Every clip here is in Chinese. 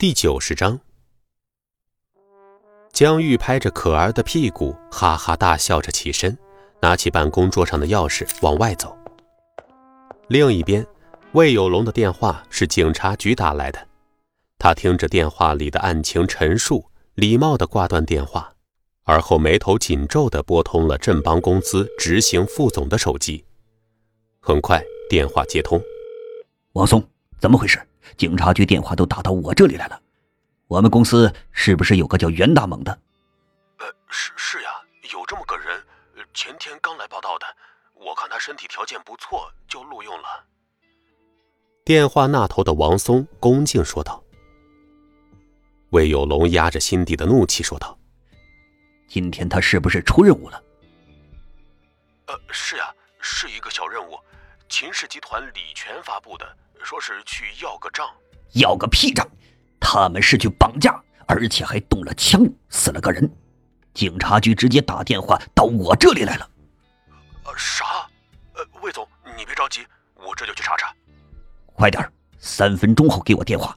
第九十章，江玉拍着可儿的屁股，哈哈大笑着起身，拿起办公桌上的钥匙往外走。另一边，魏有龙的电话是警察局打来的，他听着电话里的案情陈述，礼貌的挂断电话，而后眉头紧皱的拨通了振邦公司执行副总的手机。很快，电话接通，王松，怎么回事？警察局电话都打到我这里来了，我们公司是不是有个叫袁大猛的？呃，是是呀，有这么个人，前天刚来报道的。我看他身体条件不错，就录用了。电话那头的王松恭敬说道。魏有龙压着心底的怒气说道：“今天他是不是出任务了？”呃，是呀，是一个小任务，秦氏集团李全发布的。说是去要个账，要个屁账！他们是去绑架，而且还动了枪，死了个人。警察局直接打电话到我这里来了。呃，啥？呃，魏总，你别着急，我这就去查查。快点，三分钟后给我电话。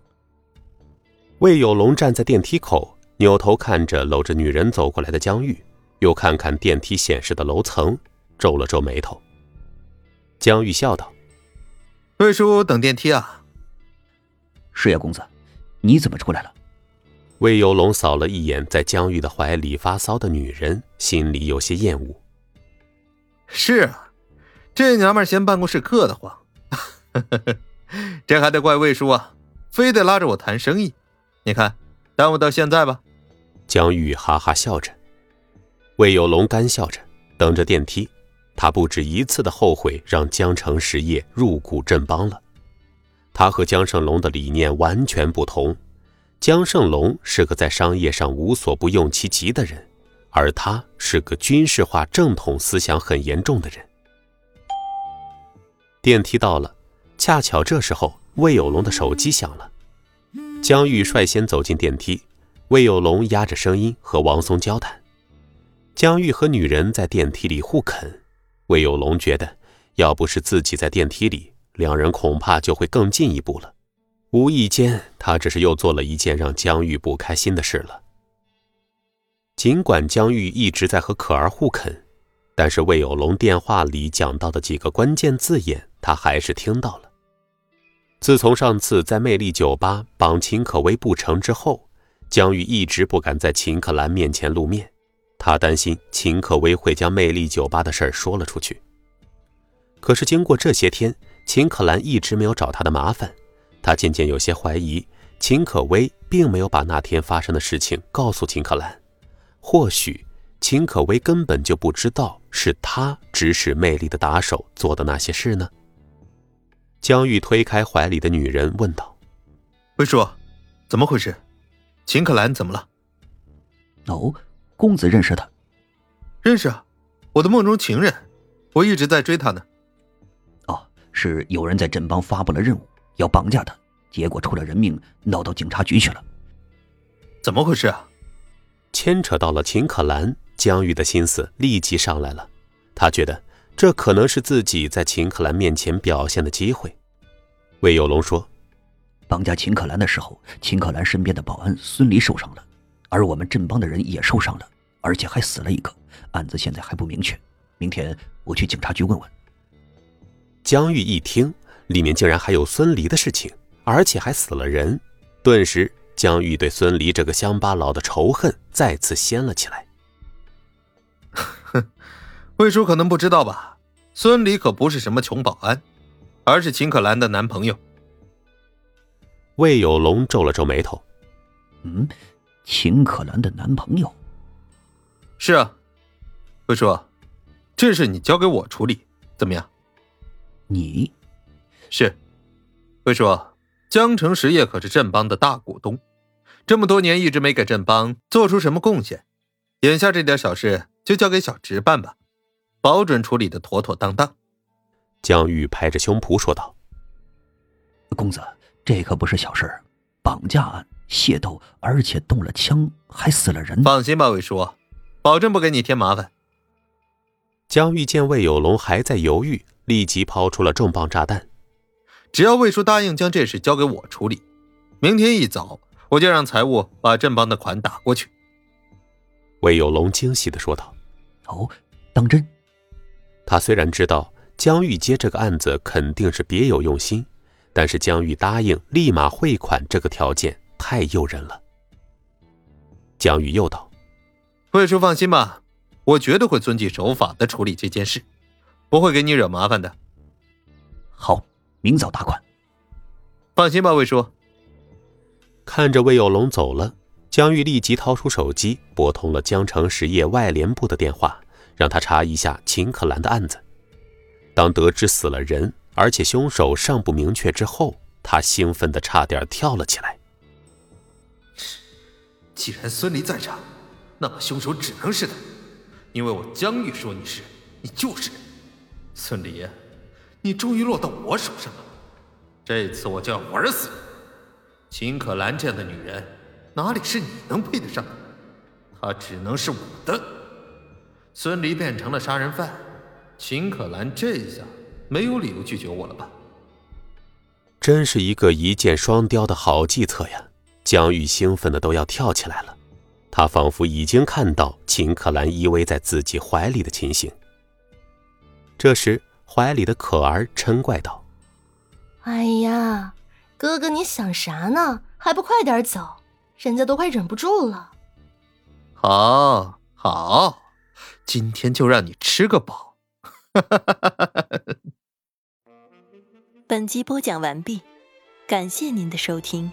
魏有龙站在电梯口，扭头看着搂着女人走过来的江玉，又看看电梯显示的楼层，皱了皱眉头。江玉笑道。魏叔等电梯啊！是呀，公子，你怎么出来了？魏有龙扫了一眼在江玉的怀里发骚的女人，心里有些厌恶。是啊，这娘们嫌办公室硌得慌，这还得怪魏叔啊，非得拉着我谈生意。你看，耽误到现在吧。江玉哈哈笑着，魏有龙干笑着，等着电梯。他不止一次的后悔让江城实业入股振邦了。他和江胜龙的理念完全不同。江胜龙是个在商业上无所不用其极的人，而他是个军事化正统思想很严重的人。电梯到了，恰巧这时候魏有龙的手机响了。江玉率先走进电梯，魏有龙压着声音和王松交谈。江玉和女人在电梯里互啃。魏有龙觉得，要不是自己在电梯里，两人恐怕就会更进一步了。无意间，他只是又做了一件让江玉不开心的事了。尽管江玉一直在和可儿互啃，但是魏有龙电话里讲到的几个关键字眼，他还是听到了。自从上次在魅力酒吧绑秦可薇不成之后，江玉一直不敢在秦可兰面前露面。他担心秦可薇会将魅力酒吧的事儿说了出去。可是经过这些天，秦可兰一直没有找他的麻烦，他渐渐有些怀疑秦可薇并没有把那天发生的事情告诉秦可兰。或许秦可薇根本就不知道是他指使魅力的打手做的那些事呢。江玉推开怀里的女人，问道：“魏叔，怎么回事？秦可兰怎么了？”哦。公子认识他？认识啊，我的梦中情人，我一直在追他呢。哦，是有人在镇邦发布了任务，要绑架他，结果出了人命，闹到警察局去了。怎么回事啊？牵扯到了秦可兰，江玉的心思立即上来了。他觉得这可能是自己在秦可兰面前表现的机会。魏有龙说：“绑架秦可兰的时候，秦可兰身边的保安孙离受伤了。”而我们镇帮的人也受伤了，而且还死了一个，案子现在还不明确。明天我去警察局问问。江玉一听，里面竟然还有孙离的事情，而且还死了人，顿时江玉对孙离这个乡巴佬的仇恨再次掀了起来。哼，魏叔可能不知道吧？孙离可不是什么穷保安，而是秦可兰的男朋友。魏有龙皱了皱眉头，嗯。秦可兰的男朋友。是啊，魏叔，这事你交给我处理，怎么样？你，是，魏叔，江城实业可是振邦的大股东，这么多年一直没给振邦做出什么贡献，眼下这点小事就交给小直办吧，保准处理的妥妥当当。江玉拍着胸脯说道：“公子，这可不是小事，绑架案。”械斗，而且动了枪，还死了人。放心吧，魏叔，保证不给你添麻烦。江玉见魏有龙还在犹豫，立即抛出了重磅炸弹：只要魏叔答应将这事交给我处理，明天一早我就让财务把振邦的款打过去。魏有龙惊喜的说道：“哦，当真？”他虽然知道江玉接这个案子肯定是别有用心，但是江玉答应立马汇款这个条件太诱人了。江玉又道：“魏叔放心吧，我绝对会遵纪守法的处理这件事，不会给你惹麻烦的。”好，明早打款。放心吧，魏叔。看着魏有龙走了，江玉立即掏出手机，拨通了江城实业外联部的电话，让他查一下秦可兰的案子。当得知死了人，而且凶手尚不明确之后，他兴奋的差点跳了起来。既然孙离在场，那么凶手只能是他，因为我江玉说你是，你就是。孙离，你终于落到我手上了，这次我就要玩死你！秦可兰这样的女人，哪里是你能配得上的？她只能是我的。孙离变成了杀人犯，秦可兰这下没有理由拒绝我了吧？真是一个一箭双雕的好计策呀！江玉兴奋的都要跳起来了，他仿佛已经看到秦可兰依偎在自己怀里的情形。这时，怀里的可儿嗔怪道：“哎呀！”哥哥，你想啥呢？还不快点走，人家都快忍不住了。好，好，今天就让你吃个饱。本集播讲完毕，感谢您的收听。